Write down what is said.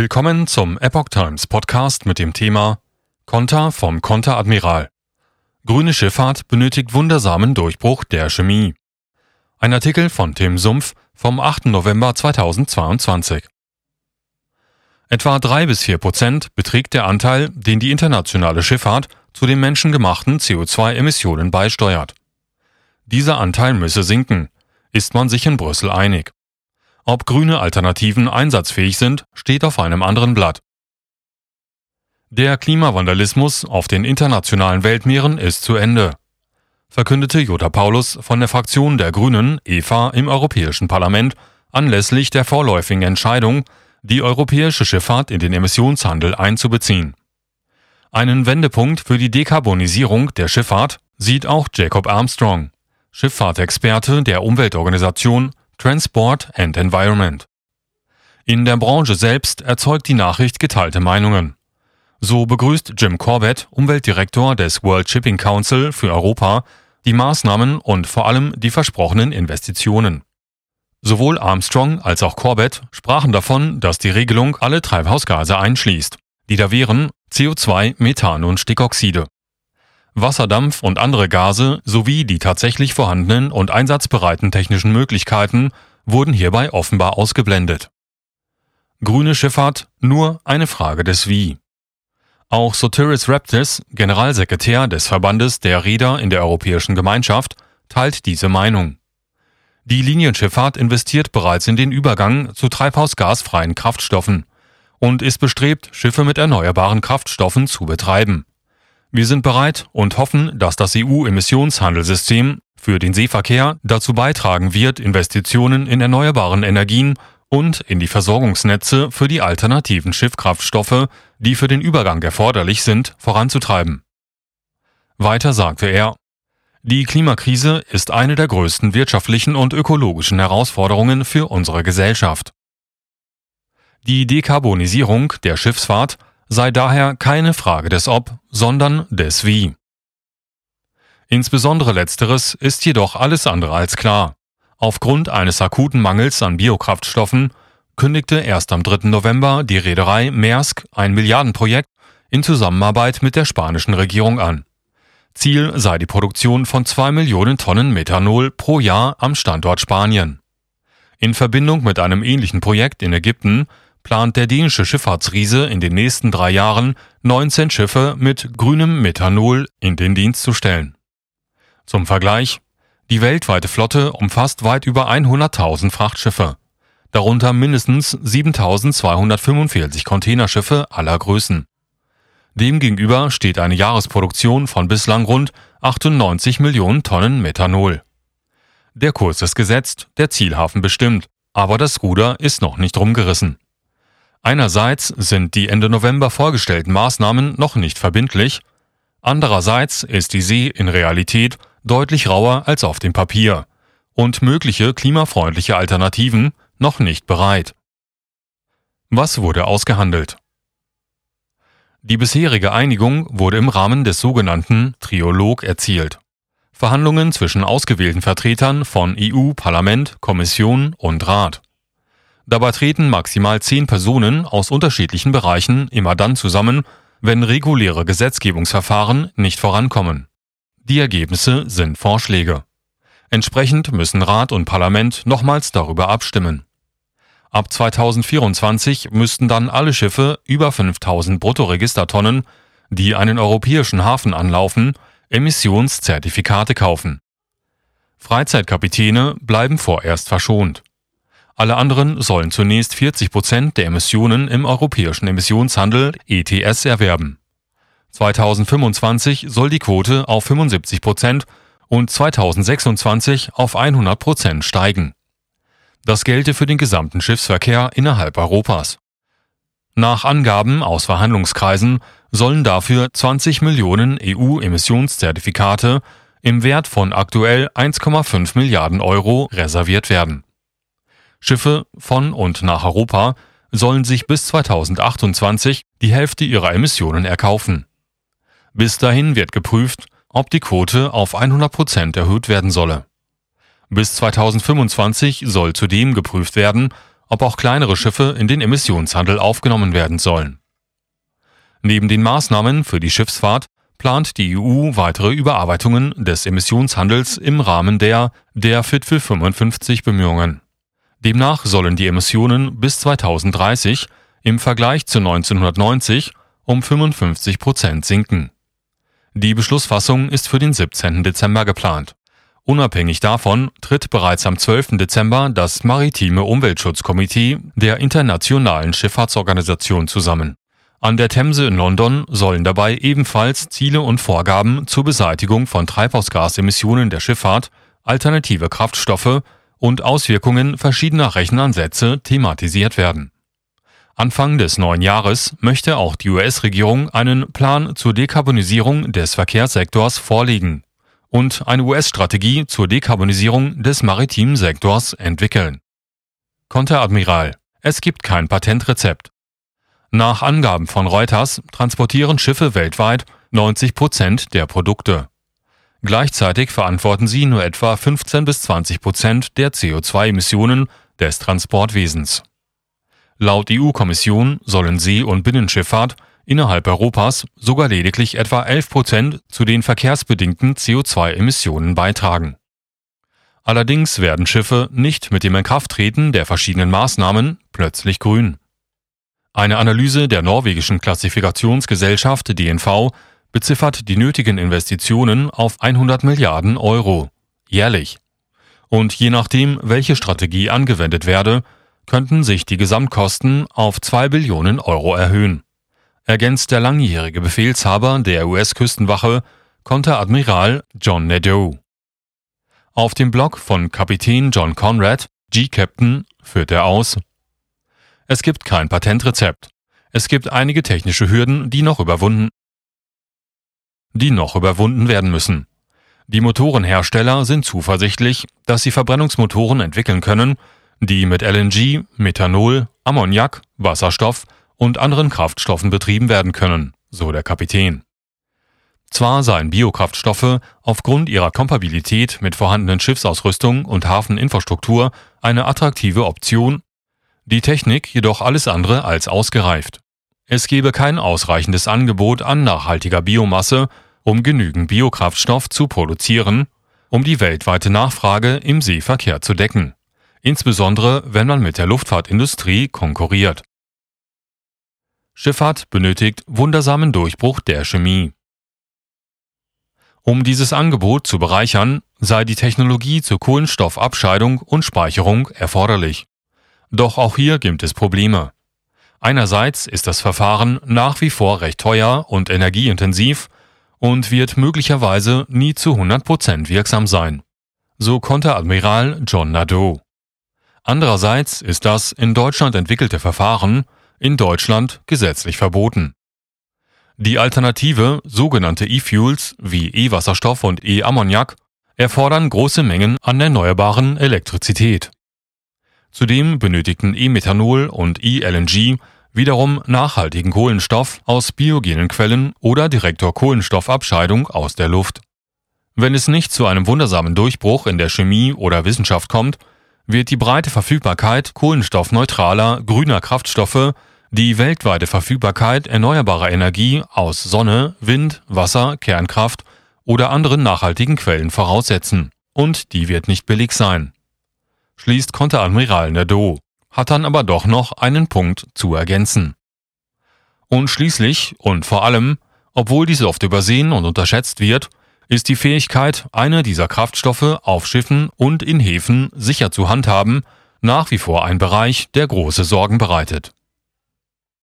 Willkommen zum Epoch Times Podcast mit dem Thema Konter vom Konteradmiral. Grüne Schifffahrt benötigt wundersamen Durchbruch der Chemie. Ein Artikel von Tim Sumpf vom 8. November 2022. Etwa drei bis vier Prozent beträgt der Anteil, den die internationale Schifffahrt zu den menschengemachten CO2-Emissionen beisteuert. Dieser Anteil müsse sinken, ist man sich in Brüssel einig. Ob grüne Alternativen einsatzfähig sind, steht auf einem anderen Blatt. Der Klimavandalismus auf den internationalen Weltmeeren ist zu Ende, verkündete Jutta Paulus von der Fraktion der Grünen EVA im Europäischen Parlament anlässlich der vorläufigen Entscheidung, die europäische Schifffahrt in den Emissionshandel einzubeziehen. Einen Wendepunkt für die Dekarbonisierung der Schifffahrt sieht auch Jacob Armstrong, Schifffahrtexperte der Umweltorganisation Transport and Environment. In der Branche selbst erzeugt die Nachricht geteilte Meinungen. So begrüßt Jim Corbett, Umweltdirektor des World Shipping Council für Europa, die Maßnahmen und vor allem die versprochenen Investitionen. Sowohl Armstrong als auch Corbett sprachen davon, dass die Regelung alle Treibhausgase einschließt, die da wären CO2, Methan und Stickoxide. Wasserdampf und andere Gase sowie die tatsächlich vorhandenen und einsatzbereiten technischen Möglichkeiten wurden hierbei offenbar ausgeblendet. Grüne Schifffahrt nur eine Frage des Wie. Auch Sotiris Raptis, Generalsekretär des Verbandes der Reeder in der Europäischen Gemeinschaft, teilt diese Meinung. Die Linienschifffahrt investiert bereits in den Übergang zu treibhausgasfreien Kraftstoffen und ist bestrebt, Schiffe mit erneuerbaren Kraftstoffen zu betreiben. Wir sind bereit und hoffen, dass das EU-Emissionshandelssystem für den Seeverkehr dazu beitragen wird, Investitionen in erneuerbaren Energien und in die Versorgungsnetze für die alternativen Schiffkraftstoffe, die für den Übergang erforderlich sind, voranzutreiben. Weiter sagte er, die Klimakrise ist eine der größten wirtschaftlichen und ökologischen Herausforderungen für unsere Gesellschaft. Die Dekarbonisierung der Schiffsfahrt sei daher keine Frage des Ob, sondern des Wie. Insbesondere letzteres ist jedoch alles andere als klar. Aufgrund eines akuten Mangels an Biokraftstoffen kündigte erst am 3. November die Reederei Maersk ein Milliardenprojekt in Zusammenarbeit mit der spanischen Regierung an. Ziel sei die Produktion von zwei Millionen Tonnen Methanol pro Jahr am Standort Spanien. In Verbindung mit einem ähnlichen Projekt in Ägypten plant der dänische Schifffahrtsriese in den nächsten drei Jahren 19 Schiffe mit grünem Methanol in den Dienst zu stellen. Zum Vergleich, die weltweite Flotte umfasst weit über 100.000 Frachtschiffe, darunter mindestens 7.245 Containerschiffe aller Größen. Demgegenüber steht eine Jahresproduktion von bislang rund 98 Millionen Tonnen Methanol. Der Kurs ist gesetzt, der Zielhafen bestimmt, aber das Ruder ist noch nicht rumgerissen. Einerseits sind die Ende November vorgestellten Maßnahmen noch nicht verbindlich, andererseits ist die See in Realität deutlich rauer als auf dem Papier und mögliche klimafreundliche Alternativen noch nicht bereit. Was wurde ausgehandelt? Die bisherige Einigung wurde im Rahmen des sogenannten Triolog erzielt. Verhandlungen zwischen ausgewählten Vertretern von EU, Parlament, Kommission und Rat. Dabei treten maximal zehn Personen aus unterschiedlichen Bereichen immer dann zusammen, wenn reguläre Gesetzgebungsverfahren nicht vorankommen. Die Ergebnisse sind Vorschläge. Entsprechend müssen Rat und Parlament nochmals darüber abstimmen. Ab 2024 müssten dann alle Schiffe über 5000 Bruttoregistertonnen, die einen europäischen Hafen anlaufen, Emissionszertifikate kaufen. Freizeitkapitäne bleiben vorerst verschont. Alle anderen sollen zunächst 40 Prozent der Emissionen im europäischen Emissionshandel ETS erwerben. 2025 soll die Quote auf 75 Prozent und 2026 auf 100 Prozent steigen. Das gelte für den gesamten Schiffsverkehr innerhalb Europas. Nach Angaben aus Verhandlungskreisen sollen dafür 20 Millionen EU-Emissionszertifikate im Wert von aktuell 1,5 Milliarden Euro reserviert werden. Schiffe von und nach Europa sollen sich bis 2028 die Hälfte ihrer Emissionen erkaufen. Bis dahin wird geprüft, ob die Quote auf 100 Prozent erhöht werden solle. Bis 2025 soll zudem geprüft werden, ob auch kleinere Schiffe in den Emissionshandel aufgenommen werden sollen. Neben den Maßnahmen für die Schiffsfahrt plant die EU weitere Überarbeitungen des Emissionshandels im Rahmen der der Fit für 55 Bemühungen. Demnach sollen die Emissionen bis 2030 im Vergleich zu 1990 um 55 Prozent sinken. Die Beschlussfassung ist für den 17. Dezember geplant. Unabhängig davon tritt bereits am 12. Dezember das Maritime Umweltschutzkomitee der Internationalen Schifffahrtsorganisation zusammen. An der Themse in London sollen dabei ebenfalls Ziele und Vorgaben zur Beseitigung von Treibhausgasemissionen der Schifffahrt, alternative Kraftstoffe und Auswirkungen verschiedener Rechenansätze thematisiert werden. Anfang des neuen Jahres möchte auch die US-Regierung einen Plan zur Dekarbonisierung des Verkehrssektors vorlegen und eine US-Strategie zur Dekarbonisierung des maritimen Sektors entwickeln. Konteradmiral. Es gibt kein Patentrezept. Nach Angaben von Reuters transportieren Schiffe weltweit 90 Prozent der Produkte. Gleichzeitig verantworten sie nur etwa 15 bis 20 Prozent der CO2-Emissionen des Transportwesens. Laut EU-Kommission sollen See- und Binnenschifffahrt innerhalb Europas sogar lediglich etwa 11 Prozent zu den verkehrsbedingten CO2-Emissionen beitragen. Allerdings werden Schiffe nicht mit dem Inkrafttreten der verschiedenen Maßnahmen plötzlich grün. Eine Analyse der norwegischen Klassifikationsgesellschaft DNV beziffert die nötigen Investitionen auf 100 Milliarden Euro jährlich. Und je nachdem, welche Strategie angewendet werde, könnten sich die Gesamtkosten auf 2 Billionen Euro erhöhen. Ergänzt der langjährige Befehlshaber der US-Küstenwache, Konteradmiral John Nadeau. Auf dem Blog von Kapitän John Conrad, G-Captain, führt er aus, es gibt kein Patentrezept. Es gibt einige technische Hürden, die noch überwunden, die noch überwunden werden müssen. Die Motorenhersteller sind zuversichtlich, dass sie Verbrennungsmotoren entwickeln können, die mit LNG, Methanol, Ammoniak, Wasserstoff und anderen Kraftstoffen betrieben werden können, so der Kapitän. Zwar seien Biokraftstoffe aufgrund ihrer Kompatibilität mit vorhandenen Schiffsausrüstung und Hafeninfrastruktur eine attraktive Option die Technik jedoch alles andere als ausgereift. Es gebe kein ausreichendes Angebot an nachhaltiger Biomasse, um genügend Biokraftstoff zu produzieren, um die weltweite Nachfrage im Seeverkehr zu decken, insbesondere wenn man mit der Luftfahrtindustrie konkurriert. Schifffahrt benötigt wundersamen Durchbruch der Chemie. Um dieses Angebot zu bereichern, sei die Technologie zur Kohlenstoffabscheidung und Speicherung erforderlich. Doch auch hier gibt es Probleme. Einerseits ist das Verfahren nach wie vor recht teuer und energieintensiv und wird möglicherweise nie zu 100% wirksam sein. So konnte Admiral John Nadeau. Andererseits ist das in Deutschland entwickelte Verfahren in Deutschland gesetzlich verboten. Die Alternative, sogenannte E-Fuels wie E-Wasserstoff und E-Ammoniak, erfordern große Mengen an erneuerbaren Elektrizität. Zudem benötigten E-Methanol und E-LNG wiederum nachhaltigen Kohlenstoff aus biogenen Quellen oder direktor Kohlenstoffabscheidung aus der Luft. Wenn es nicht zu einem wundersamen Durchbruch in der Chemie oder Wissenschaft kommt, wird die breite Verfügbarkeit kohlenstoffneutraler grüner Kraftstoffe die weltweite Verfügbarkeit erneuerbarer Energie aus Sonne, Wind, Wasser, Kernkraft oder anderen nachhaltigen Quellen voraussetzen. Und die wird nicht billig sein schließt Konteradmiral Nadeau, hat dann aber doch noch einen Punkt zu ergänzen. Und schließlich und vor allem, obwohl dies oft übersehen und unterschätzt wird, ist die Fähigkeit, eine dieser Kraftstoffe auf Schiffen und in Häfen sicher zu handhaben, nach wie vor ein Bereich, der große Sorgen bereitet.